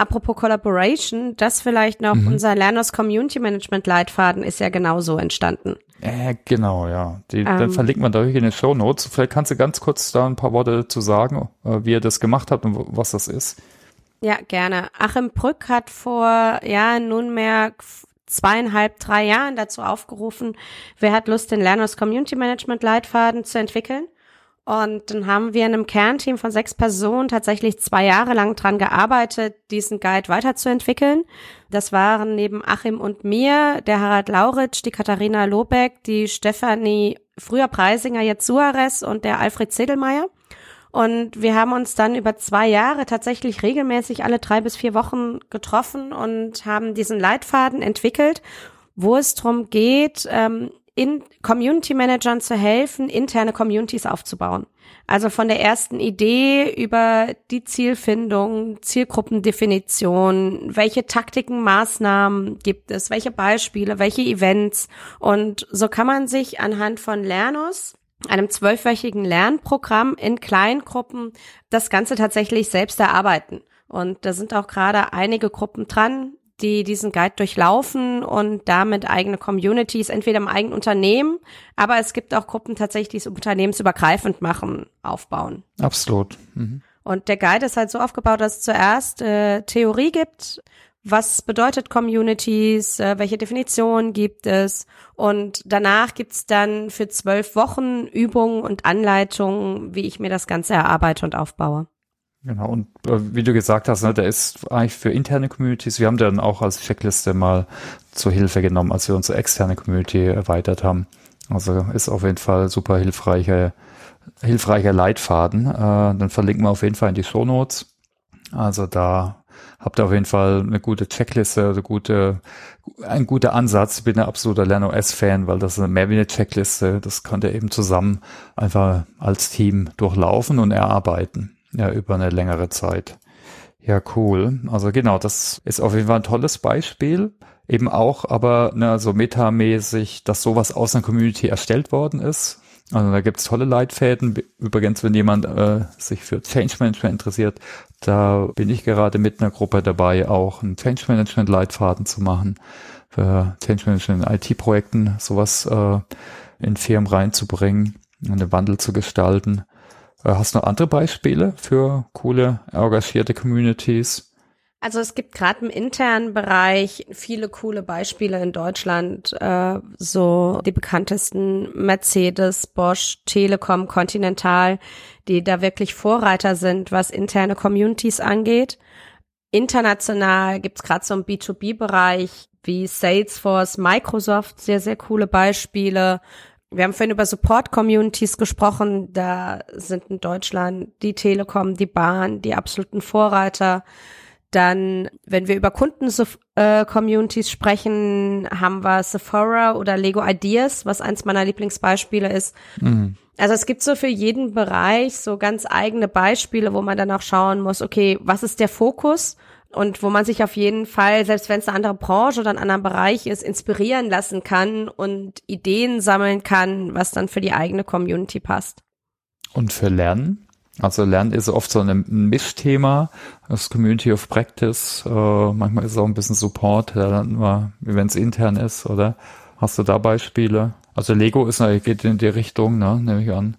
Apropos Collaboration, das vielleicht noch, mhm. unser Lerners Community Management Leitfaden ist ja genauso entstanden. Äh, genau, ja. Die, ähm, dann verlinken wir da in den Show Notes. Vielleicht kannst du ganz kurz da ein paar Worte zu sagen, äh, wie ihr das gemacht habt und was das ist. Ja, gerne. Achim Brück hat vor, ja, nunmehr zweieinhalb, drei Jahren dazu aufgerufen, wer hat Lust, den Lerners Community Management Leitfaden zu entwickeln. Und dann haben wir in einem Kernteam von sechs Personen tatsächlich zwei Jahre lang dran gearbeitet, diesen Guide weiterzuentwickeln. Das waren neben Achim und mir der Harald Lauritsch, die Katharina Lobeck, die Stefanie früher Preisinger, jetzt Suarez und der Alfred Zedelmeier. Und wir haben uns dann über zwei Jahre tatsächlich regelmäßig alle drei bis vier Wochen getroffen und haben diesen Leitfaden entwickelt, wo es darum geht, ähm, in Community Managern zu helfen, interne Communities aufzubauen. Also von der ersten Idee über die Zielfindung, Zielgruppendefinition, welche Taktiken, Maßnahmen gibt es, welche Beispiele, welche Events. Und so kann man sich anhand von Lernos einem zwölfwöchigen Lernprogramm in Kleingruppen das Ganze tatsächlich selbst erarbeiten. Und da sind auch gerade einige Gruppen dran, die diesen Guide durchlaufen und damit eigene Communities, entweder im eigenen Unternehmen, aber es gibt auch Gruppen tatsächlich, die es unternehmensübergreifend machen, aufbauen. Absolut. Mhm. Und der Guide ist halt so aufgebaut, dass es zuerst äh, Theorie gibt, was bedeutet Communities, äh, welche Definition gibt es und danach gibt's dann für zwölf Wochen Übungen und Anleitungen, wie ich mir das Ganze erarbeite und aufbaue. Genau, und äh, wie du gesagt hast, ne, der ist eigentlich für interne Communities. Wir haben den auch als Checkliste mal zur Hilfe genommen, als wir unsere externe Community erweitert haben. Also ist auf jeden Fall super hilfreicher, hilfreicher Leitfaden. Äh, dann verlinken wir auf jeden Fall in die Show Notes. Also da habt ihr auf jeden Fall eine gute Checkliste, eine gute, ein guter Ansatz. Ich bin ein absoluter LernOS-Fan, weil das ist mehr wie eine Checkliste. Das könnt ihr eben zusammen einfach als Team durchlaufen und erarbeiten. Ja, über eine längere Zeit. Ja, cool. Also genau, das ist auf jeden Fall ein tolles Beispiel. Eben auch, aber ne, so metamäßig, dass sowas aus einer Community erstellt worden ist. Also da gibt's tolle Leitfäden. Übrigens, wenn jemand äh, sich für Change Management interessiert, da bin ich gerade mit einer Gruppe dabei, auch einen Change Management Leitfaden zu machen, für Change Management in IT-Projekten sowas äh, in Firmen reinzubringen, einen Wandel zu gestalten. Äh, hast du noch andere Beispiele für coole, engagierte Communities? Also es gibt gerade im internen Bereich viele coole Beispiele in Deutschland, äh, so die bekanntesten Mercedes, Bosch, Telekom, Continental, die da wirklich Vorreiter sind, was interne Communities angeht. International gibt's gerade so im B2B-Bereich wie Salesforce, Microsoft, sehr, sehr coole Beispiele. Wir haben vorhin über Support-Communities gesprochen. Da sind in Deutschland die Telekom, die Bahn, die absoluten Vorreiter. Dann, wenn wir über Kunden-Communities sprechen, haben wir Sephora oder Lego Ideas, was eins meiner Lieblingsbeispiele ist. Mhm. Also es gibt so für jeden Bereich so ganz eigene Beispiele, wo man dann auch schauen muss, okay, was ist der Fokus? Und wo man sich auf jeden Fall, selbst wenn es eine andere Branche oder ein anderer Bereich ist, inspirieren lassen kann und Ideen sammeln kann, was dann für die eigene Community passt. Und für Lernen? Also Lernen ist oft so ein Mischthema, das Community of Practice, äh, manchmal ist es auch ein bisschen Support, wenn es intern ist, oder? Hast du da Beispiele? Also Lego ist geht in die Richtung, ne, nehme ich an.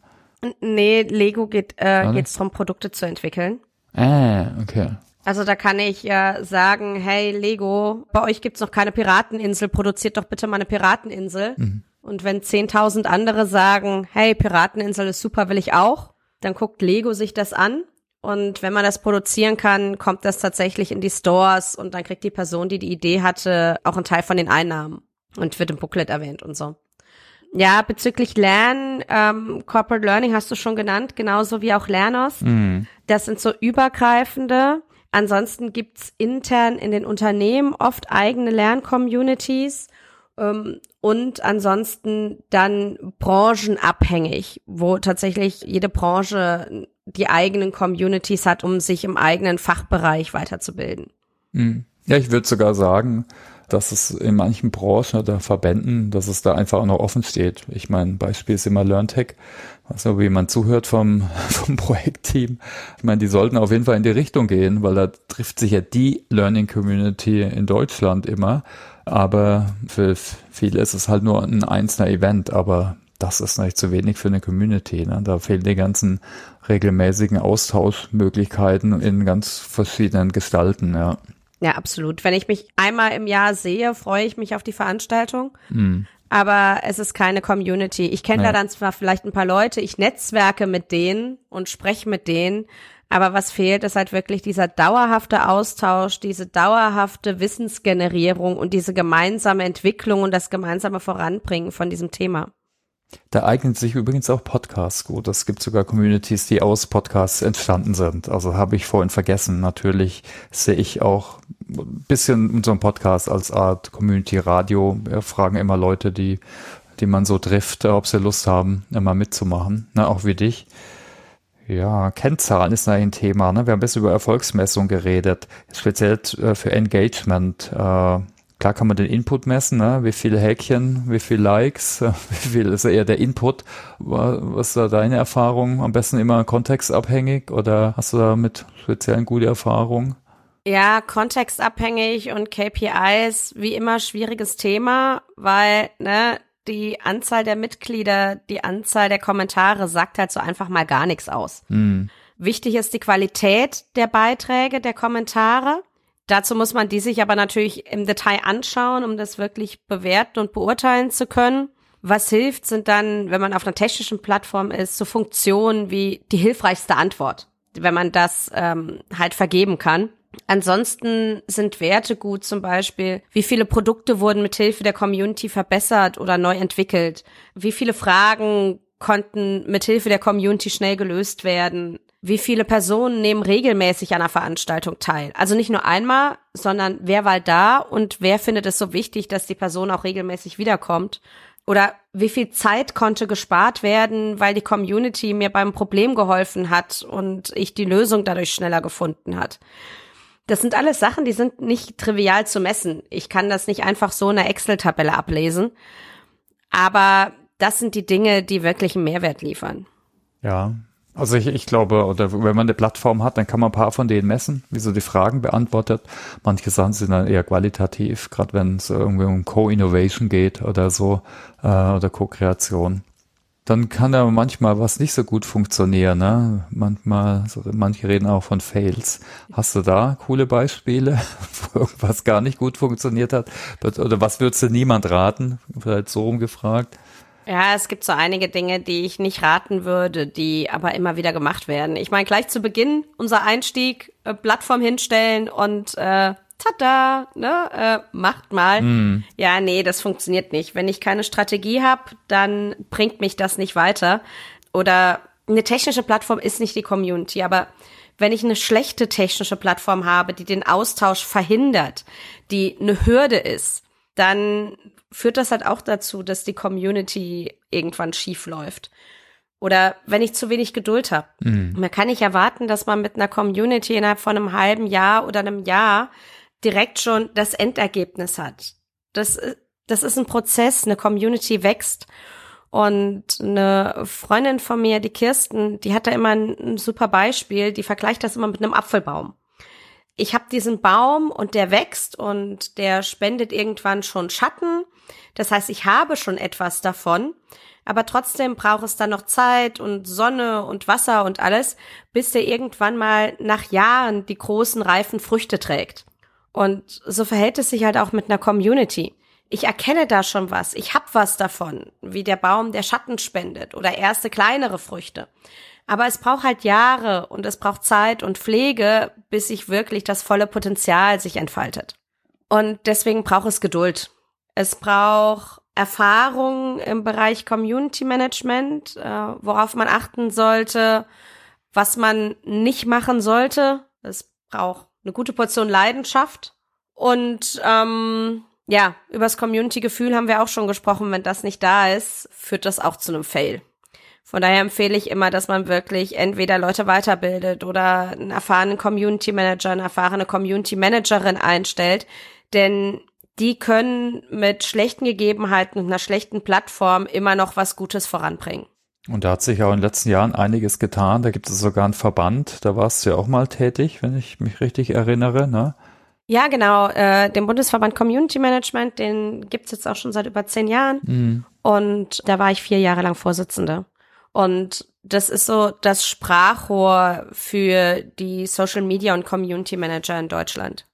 Nee, Lego geht äh, geht's darum, Produkte zu entwickeln. Ah, okay. Also da kann ich ja sagen, hey Lego, bei euch gibt's noch keine Pirateninsel, produziert doch bitte mal eine Pirateninsel. Mhm. Und wenn 10.000 andere sagen, hey, Pirateninsel ist super, will ich auch, dann guckt Lego sich das an. Und wenn man das produzieren kann, kommt das tatsächlich in die Stores und dann kriegt die Person, die die Idee hatte, auch einen Teil von den Einnahmen und wird im Booklet erwähnt und so. Ja, bezüglich Lernen, ähm, Corporate Learning hast du schon genannt, genauso wie auch Lernos. Mhm. Das sind so übergreifende Ansonsten gibt's intern in den Unternehmen oft eigene Lerncommunities ähm, und ansonsten dann branchenabhängig, wo tatsächlich jede Branche die eigenen Communities hat, um sich im eigenen Fachbereich weiterzubilden. Hm. Ja, ich würde sogar sagen, dass es in manchen Branchen oder Verbänden, dass es da einfach auch noch offen steht. Ich meine, Beispiel ist immer LearnTech, also wie man zuhört vom, vom Projektteam. Ich meine, die sollten auf jeden Fall in die Richtung gehen, weil da trifft sich ja die Learning Community in Deutschland immer. Aber für viele ist es halt nur ein einzelner Event, aber das ist nicht zu wenig für eine Community. Ne? Da fehlen die ganzen regelmäßigen Austauschmöglichkeiten in ganz verschiedenen Gestalten, ja. Ja, absolut. Wenn ich mich einmal im Jahr sehe, freue ich mich auf die Veranstaltung. Mhm. Aber es ist keine Community. Ich kenne ja. da dann zwar vielleicht ein paar Leute, ich netzwerke mit denen und spreche mit denen, aber was fehlt, ist halt wirklich dieser dauerhafte Austausch, diese dauerhafte Wissensgenerierung und diese gemeinsame Entwicklung und das gemeinsame Voranbringen von diesem Thema. Da eignen sich übrigens auch Podcasts gut. Es gibt sogar Communities, die aus Podcasts entstanden sind. Also habe ich vorhin vergessen. Natürlich sehe ich auch bisschen unseren Podcast als Art Community Radio. Wir fragen immer Leute, die die man so trifft, ob sie Lust haben, immer mitzumachen, ne, auch wie dich. Ja, Kennzahlen ist ein Thema. Ne? Wir haben ein bisschen über Erfolgsmessung geredet, speziell äh, für Engagement. Äh, klar kann man den Input messen, ne? wie viele Häkchen, wie viele Likes, wie viel ist eher der Input. Was ist da deine Erfahrung? Am besten immer kontextabhängig oder hast du da mit speziellen gute Erfahrungen? Ja, kontextabhängig und KPIs, wie immer schwieriges Thema, weil ne, die Anzahl der Mitglieder, die Anzahl der Kommentare sagt halt so einfach mal gar nichts aus. Mhm. Wichtig ist die Qualität der Beiträge, der Kommentare. Dazu muss man die sich aber natürlich im Detail anschauen, um das wirklich bewerten und beurteilen zu können. Was hilft, sind dann, wenn man auf einer technischen Plattform ist, so Funktionen wie die hilfreichste Antwort, wenn man das ähm, halt vergeben kann. Ansonsten sind Werte gut, zum Beispiel, wie viele Produkte wurden mit Hilfe der Community verbessert oder neu entwickelt? Wie viele Fragen konnten mit Hilfe der Community schnell gelöst werden? Wie viele Personen nehmen regelmäßig an einer Veranstaltung teil? Also nicht nur einmal, sondern wer war da und wer findet es so wichtig, dass die Person auch regelmäßig wiederkommt? Oder wie viel Zeit konnte gespart werden, weil die Community mir beim Problem geholfen hat und ich die Lösung dadurch schneller gefunden hat? Das sind alles Sachen, die sind nicht trivial zu messen. Ich kann das nicht einfach so in einer Excel-Tabelle ablesen. Aber das sind die Dinge, die wirklich einen Mehrwert liefern. Ja, also ich, ich glaube, oder wenn man eine Plattform hat, dann kann man ein paar von denen messen, wie so die Fragen beantwortet. Manche Sachen sind dann eher qualitativ, gerade wenn es irgendwie um Co-Innovation geht oder so, äh, oder Co-Kreation dann kann da manchmal was nicht so gut funktionieren. Ne? Manchmal, manche reden auch von Fails. Hast du da coole Beispiele, wo irgendwas gar nicht gut funktioniert hat? Oder was würdest du niemand raten? Vielleicht so rumgefragt. Ja, es gibt so einige Dinge, die ich nicht raten würde, die aber immer wieder gemacht werden. Ich meine, gleich zu Beginn unser Einstieg, äh, Plattform hinstellen und äh, tada, ne, äh, macht mal. Mm. Ja, nee, das funktioniert nicht. Wenn ich keine Strategie habe, dann bringt mich das nicht weiter. Oder eine technische Plattform ist nicht die Community, aber wenn ich eine schlechte technische Plattform habe, die den Austausch verhindert, die eine Hürde ist, dann führt das halt auch dazu, dass die Community irgendwann schief läuft. Oder wenn ich zu wenig Geduld habe. Mhm. Man kann nicht erwarten, dass man mit einer Community innerhalb von einem halben Jahr oder einem Jahr direkt schon das Endergebnis hat. Das, das ist ein Prozess, eine Community wächst. Und eine Freundin von mir, die Kirsten, die hat da immer ein, super Beispiel, die vergleicht das immer mit einem Apfelbaum. Ich habe diesen Baum und der wächst und der spendet irgendwann schon Schatten. Das heißt, ich habe schon etwas davon, aber trotzdem braucht es dann noch Zeit und Sonne und Wasser und alles, bis der irgendwann mal nach Jahren die großen reifen Früchte trägt. Und so verhält es sich halt auch mit einer Community. Ich erkenne da schon was, ich hab was davon, wie der Baum, der Schatten spendet oder erste kleinere Früchte. Aber es braucht halt Jahre und es braucht Zeit und Pflege, bis sich wirklich das volle Potenzial sich entfaltet. Und deswegen braucht es Geduld. Es braucht Erfahrung im Bereich Community Management, äh, worauf man achten sollte, was man nicht machen sollte. Es braucht eine gute Portion Leidenschaft. Und ähm, ja, übers Community-Gefühl haben wir auch schon gesprochen. Wenn das nicht da ist, führt das auch zu einem Fail. Von daher empfehle ich immer, dass man wirklich entweder Leute weiterbildet oder einen erfahrenen Community Manager, eine erfahrene Community Managerin einstellt. Denn die können mit schlechten Gegebenheiten und einer schlechten Plattform immer noch was Gutes voranbringen. Und da hat sich auch in den letzten Jahren einiges getan. Da gibt es sogar einen Verband, da warst du ja auch mal tätig, wenn ich mich richtig erinnere, ne? Ja, genau. Äh, den Bundesverband Community Management, den gibt's jetzt auch schon seit über zehn Jahren. Mhm. Und da war ich vier Jahre lang Vorsitzende. Und das ist so das Sprachrohr für die Social Media und Community Manager in Deutschland.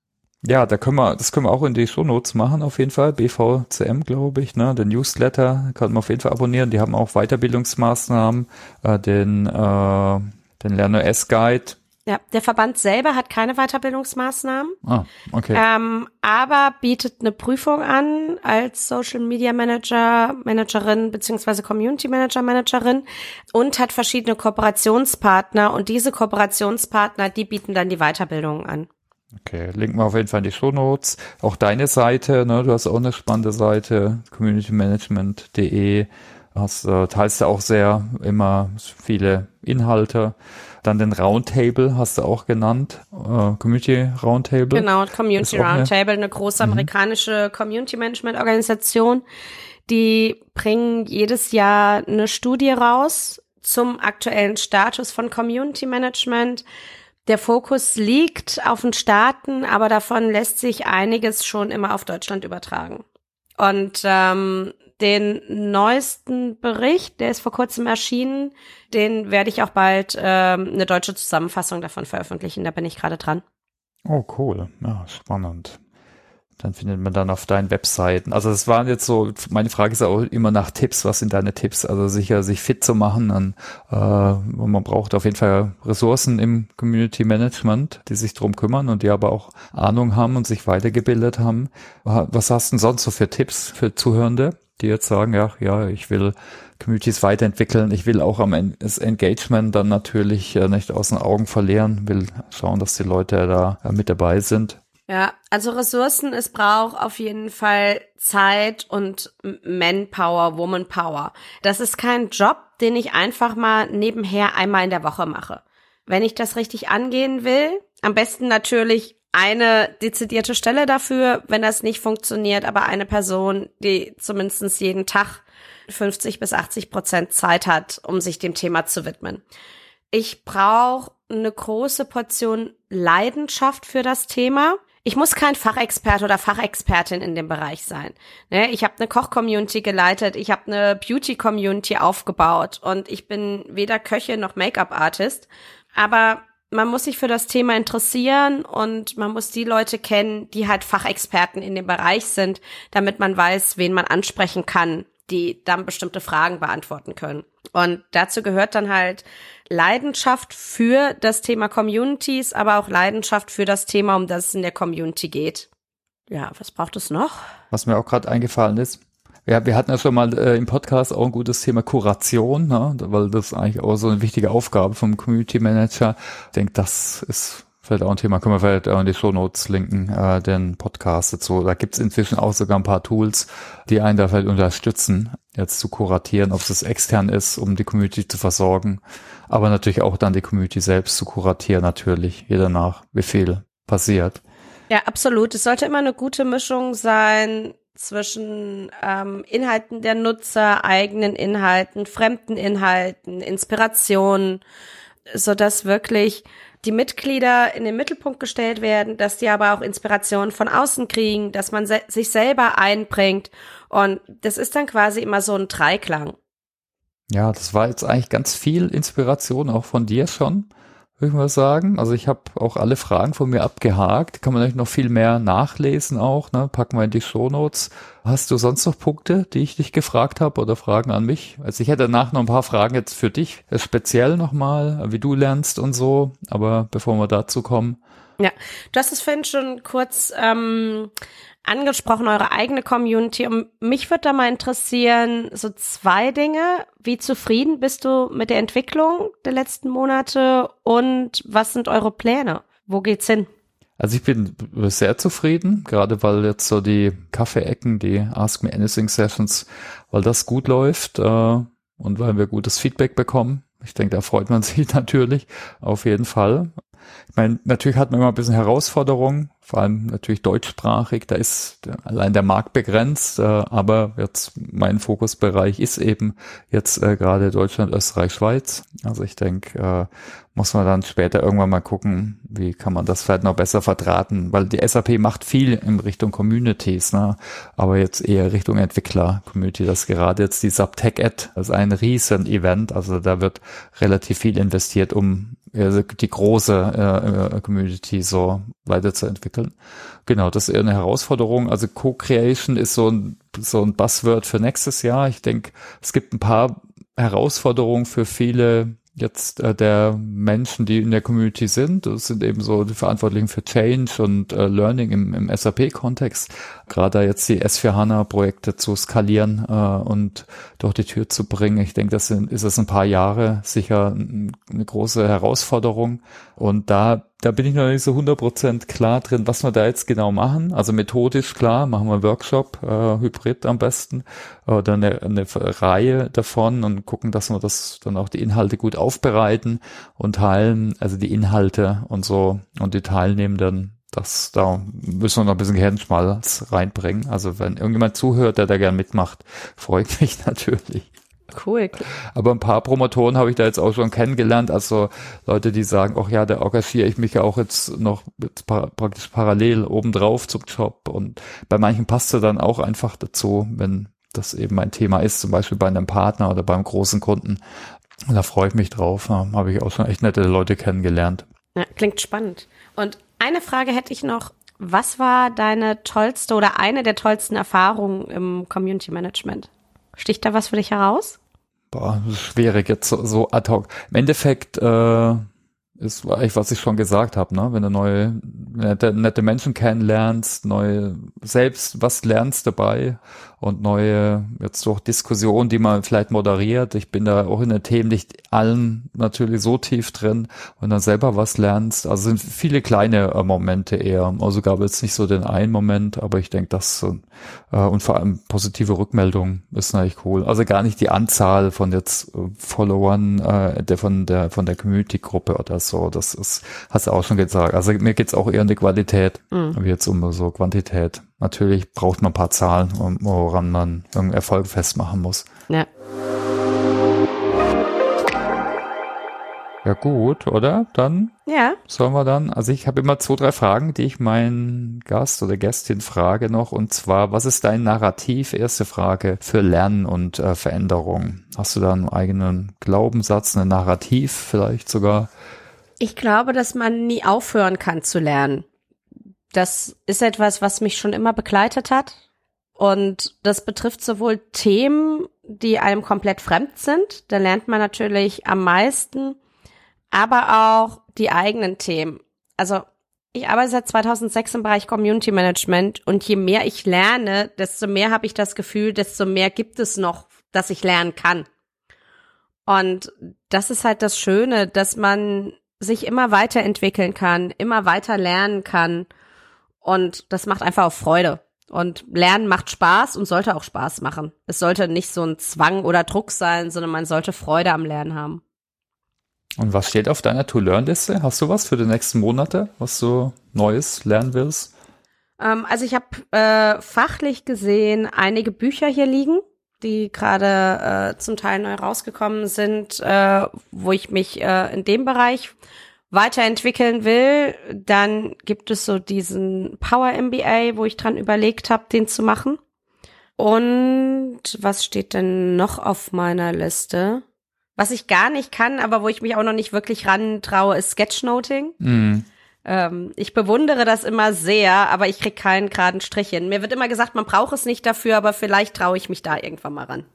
Ja, da können wir, das können wir auch in die Shownotes machen, auf jeden Fall. BVCM, glaube ich, ne? Den Newsletter kann man auf jeden Fall abonnieren. Die haben auch Weiterbildungsmaßnahmen, äh, den, äh, den Lerner S-Guide. Ja, der Verband selber hat keine Weiterbildungsmaßnahmen. Ah, okay. Ähm, aber bietet eine Prüfung an als Social Media Manager, Managerin beziehungsweise Community Manager, Managerin und hat verschiedene Kooperationspartner und diese Kooperationspartner, die bieten dann die Weiterbildungen an. Okay, linken wir auf jeden Fall in die Show Notes. Auch deine Seite, ne, du hast auch eine spannende Seite, communitymanagement.de, hast, äh, teilst du auch sehr immer viele Inhalte. Dann den Roundtable hast du auch genannt, äh, Community Roundtable. Genau, Community Roundtable, eine, eine große mhm. amerikanische Community Management Organisation. Die bringen jedes Jahr eine Studie raus zum aktuellen Status von Community Management der Fokus liegt auf den Staaten, aber davon lässt sich einiges schon immer auf Deutschland übertragen. Und ähm, den neuesten Bericht, der ist vor kurzem erschienen, den werde ich auch bald ähm, eine deutsche Zusammenfassung davon veröffentlichen. Da bin ich gerade dran. Oh, cool. Ja, spannend. Dann findet man dann auf deinen Webseiten. Also es waren jetzt so, meine Frage ist auch immer nach Tipps, was sind deine Tipps? Also sicher sich fit zu machen, dann, äh, man braucht auf jeden Fall Ressourcen im Community Management, die sich drum kümmern und die aber auch Ahnung haben und sich weitergebildet haben. Was hast du denn sonst so für Tipps für Zuhörende, die jetzt sagen, ja, ja, ich will Communities weiterentwickeln, ich will auch am das Engagement dann natürlich äh, nicht aus den Augen verlieren, will schauen, dass die Leute da äh, mit dabei sind. Ja, also Ressourcen, es braucht auf jeden Fall Zeit und Manpower, Womanpower. Das ist kein Job, den ich einfach mal nebenher einmal in der Woche mache. Wenn ich das richtig angehen will, am besten natürlich eine dezidierte Stelle dafür, wenn das nicht funktioniert, aber eine Person, die zumindest jeden Tag 50 bis 80 Prozent Zeit hat, um sich dem Thema zu widmen. Ich brauche eine große Portion Leidenschaft für das Thema ich muss kein Fachexperte oder Fachexpertin in dem Bereich sein. Ne? Ich habe eine Koch-Community geleitet, ich habe eine Beauty-Community aufgebaut und ich bin weder Köchin noch Make-up-Artist. Aber man muss sich für das Thema interessieren und man muss die Leute kennen, die halt Fachexperten in dem Bereich sind, damit man weiß, wen man ansprechen kann, die dann bestimmte Fragen beantworten können. Und dazu gehört dann halt Leidenschaft für das Thema Communities, aber auch Leidenschaft für das Thema, um das es in der Community geht. Ja, was braucht es noch? Was mir auch gerade eingefallen ist, ja, wir hatten ja schon mal äh, im Podcast auch ein gutes Thema Kuration, ne? weil das eigentlich auch so eine wichtige Aufgabe vom Community Manager. Ich denke, das ist vielleicht auch ein Thema, können wir vielleicht in die Show Notes linken, äh, den Podcast dazu. Da gibt's inzwischen auch sogar ein paar Tools, die einen da vielleicht unterstützen, jetzt zu kuratieren, ob es extern ist, um die Community zu versorgen aber natürlich auch dann die Community selbst zu kuratieren, natürlich, jeder nach, wie viel passiert. Ja, absolut. Es sollte immer eine gute Mischung sein zwischen ähm, Inhalten der Nutzer, eigenen Inhalten, fremden Inhalten, Inspirationen, so dass wirklich die Mitglieder in den Mittelpunkt gestellt werden, dass die aber auch Inspirationen von außen kriegen, dass man se sich selber einbringt und das ist dann quasi immer so ein Dreiklang. Ja, das war jetzt eigentlich ganz viel Inspiration auch von dir schon, würde ich mal sagen. Also ich habe auch alle Fragen von mir abgehakt. Kann man natürlich noch viel mehr nachlesen auch, ne? Packen wir in die Shownotes. Hast du sonst noch Punkte, die ich dich gefragt habe oder Fragen an mich? Also ich hätte danach noch ein paar Fragen jetzt für dich, speziell nochmal, wie du lernst und so. Aber bevor wir dazu kommen. Ja, du hast es vorhin schon kurz ähm, angesprochen, eure eigene Community. Und mich würde da mal interessieren, so zwei Dinge. Wie zufrieden bist du mit der Entwicklung der letzten Monate und was sind eure Pläne? Wo geht's hin? Also ich bin sehr zufrieden, gerade weil jetzt so die Kaffee-Ecken, die Ask Me Anything Sessions, weil das gut läuft äh, und weil wir gutes Feedback bekommen. Ich denke, da freut man sich natürlich auf jeden Fall. Ich meine, natürlich hat man immer ein bisschen Herausforderungen, vor allem natürlich deutschsprachig, da ist allein der Markt begrenzt, äh, aber jetzt mein Fokusbereich ist eben jetzt äh, gerade Deutschland, Österreich, Schweiz. Also ich denke, äh, muss man dann später irgendwann mal gucken, wie kann man das vielleicht noch besser verdrahten, weil die SAP macht viel in Richtung Communities, ne? aber jetzt eher Richtung Entwickler-Community, das gerade jetzt die Subtech-Ad, das ist ein riesen Event, also da wird relativ viel investiert, um die große äh, Community so weiterzuentwickeln. Genau, das ist eher eine Herausforderung. Also Co-Creation ist so ein, so ein Buzzword für nächstes Jahr. Ich denke, es gibt ein paar Herausforderungen für viele jetzt äh, der Menschen, die in der Community sind. Das sind eben so die Verantwortlichen für Change und äh, Learning im, im SAP-Kontext. Gerade jetzt die S4HANA-Projekte zu skalieren äh, und durch die Tür zu bringen. Ich denke, das sind, ist es ein paar Jahre sicher eine große Herausforderung. Und da da bin ich noch nicht so 100% klar drin, was wir da jetzt genau machen. Also methodisch klar, machen wir einen Workshop, äh, Hybrid am besten, oder eine, eine Reihe davon und gucken, dass wir das dann auch die Inhalte gut aufbereiten und teilen, also die Inhalte und so und die Teilnehmenden das, da müssen wir noch ein bisschen Gehirnschmalz reinbringen. Also wenn irgendjemand zuhört, der da gern mitmacht, freut mich natürlich. Cool. Aber ein paar Promotoren habe ich da jetzt auch schon kennengelernt. Also Leute, die sagen, ach ja, da engagiere ich mich ja auch jetzt noch par praktisch parallel obendrauf zum Job. Und bei manchen passt er dann auch einfach dazu, wenn das eben mein Thema ist, zum Beispiel bei einem Partner oder beim großen Kunden. Und da freue ich mich drauf. Da habe ich auch schon echt nette Leute kennengelernt. Ja, klingt spannend. Und eine Frage hätte ich noch. Was war deine tollste oder eine der tollsten Erfahrungen im Community Management? Sticht da was für dich heraus? Boah, schwierig jetzt so, so ad hoc. Im Endeffekt äh, ist eigentlich, was ich schon gesagt habe, ne? Wenn du neue nette, nette Menschen kennenlernst, neue selbst was lernst dabei und neue jetzt durch Diskussionen, die man vielleicht moderiert. Ich bin da auch in den Themen nicht allen natürlich so tief drin und dann selber was lernst. Also sind viele kleine äh, Momente eher. Also gab es nicht so den einen Moment, aber ich denke, das äh, und vor allem positive Rückmeldungen ist natürlich cool. Also gar nicht die Anzahl von jetzt äh, Followern äh, der von der von der Community-Gruppe oder so. Das ist, hast du auch schon gesagt. Also mir geht's auch eher um die Qualität, mhm. wie jetzt um so Quantität. Natürlich braucht man ein paar Zahlen, woran man irgendeinen Erfolg festmachen muss. Ja. Ja gut, oder? Dann ja. sollen wir dann, also ich habe immer zwei, drei Fragen, die ich meinen Gast oder Gästin frage noch. Und zwar, was ist dein Narrativ? Erste Frage für Lernen und äh, Veränderung. Hast du da einen eigenen Glaubenssatz, ein Narrativ vielleicht sogar? Ich glaube, dass man nie aufhören kann zu lernen das ist etwas, was mich schon immer begleitet hat. Und das betrifft sowohl Themen, die einem komplett fremd sind, da lernt man natürlich am meisten, aber auch die eigenen Themen. Also ich arbeite seit 2006 im Bereich Community Management und je mehr ich lerne, desto mehr habe ich das Gefühl, desto mehr gibt es noch, dass ich lernen kann. Und das ist halt das Schöne, dass man sich immer weiterentwickeln kann, immer weiter lernen kann und das macht einfach auch Freude. Und Lernen macht Spaß und sollte auch Spaß machen. Es sollte nicht so ein Zwang oder Druck sein, sondern man sollte Freude am Lernen haben. Und was steht auf deiner To-Learn-Liste? Hast du was für die nächsten Monate, was du Neues lernen willst? Ähm, also ich habe äh, fachlich gesehen einige Bücher hier liegen, die gerade äh, zum Teil neu rausgekommen sind, äh, wo ich mich äh, in dem Bereich weiterentwickeln will, dann gibt es so diesen Power MBA, wo ich dran überlegt habe, den zu machen. Und was steht denn noch auf meiner Liste? Was ich gar nicht kann, aber wo ich mich auch noch nicht wirklich rantraue, ist Sketchnoting. Mhm. Ähm, ich bewundere das immer sehr, aber ich krieg keinen geraden Strich hin. Mir wird immer gesagt, man braucht es nicht dafür, aber vielleicht traue ich mich da irgendwann mal ran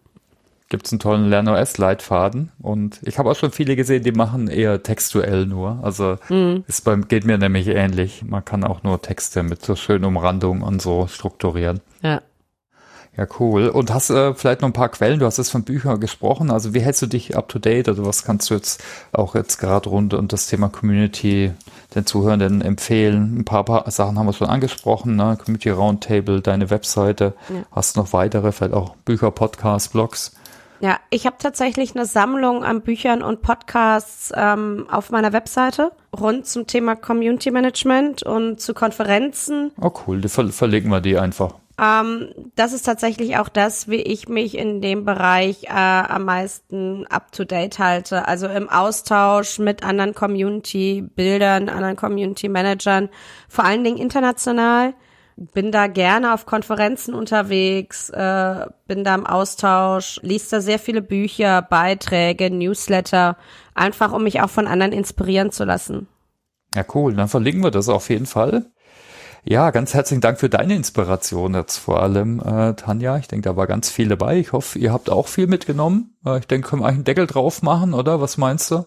gibt es einen tollen LernOS-Leitfaden und ich habe auch schon viele gesehen, die machen eher textuell nur. Also mhm. ist beim, geht mir nämlich ähnlich. Man kann auch nur Texte mit so schönen Umrandungen und so strukturieren. Ja. Ja, cool. Und hast äh, vielleicht noch ein paar Quellen? Du hast jetzt von Büchern gesprochen. Also wie hältst du dich up to date? Oder was kannst du jetzt auch jetzt gerade rund um das Thema Community den Zuhörenden empfehlen? Ein paar, paar Sachen haben wir schon angesprochen, ne? Community Roundtable, deine Webseite. Ja. Hast du noch weitere, vielleicht auch Bücher, Podcasts, Blogs? Ja, ich habe tatsächlich eine Sammlung an Büchern und Podcasts ähm, auf meiner Webseite rund zum Thema Community Management und zu Konferenzen. Oh cool, die ver verlegen wir die einfach. Ähm, das ist tatsächlich auch das, wie ich mich in dem Bereich äh, am meisten up-to-date halte. Also im Austausch mit anderen Community-Bildern, anderen Community-Managern, vor allen Dingen international bin da gerne auf Konferenzen unterwegs, äh, bin da im Austausch, liest da sehr viele Bücher, Beiträge, Newsletter, einfach um mich auch von anderen inspirieren zu lassen. Ja, cool. Dann verlinken wir das auf jeden Fall. Ja, ganz herzlichen Dank für deine Inspiration jetzt vor allem, äh, Tanja. Ich denke, da war ganz viel dabei. Ich hoffe, ihr habt auch viel mitgenommen. Äh, ich denke, können wir eigentlich einen Deckel drauf machen, oder? Was meinst du?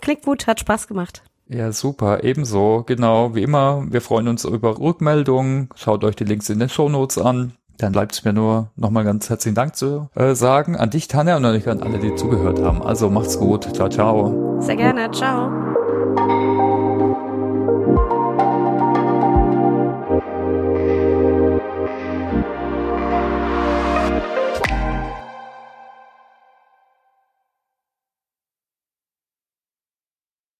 Klingt gut, hat Spaß gemacht. Ja, super. Ebenso. Genau. Wie immer. Wir freuen uns über Rückmeldungen. Schaut euch die Links in den Show Notes an. Dann bleibt es mir nur nochmal ganz herzlichen Dank zu äh, sagen an dich, Tanja, und natürlich an alle, die zugehört haben. Also macht's gut. Ciao, ciao. Sehr gerne. Ciao.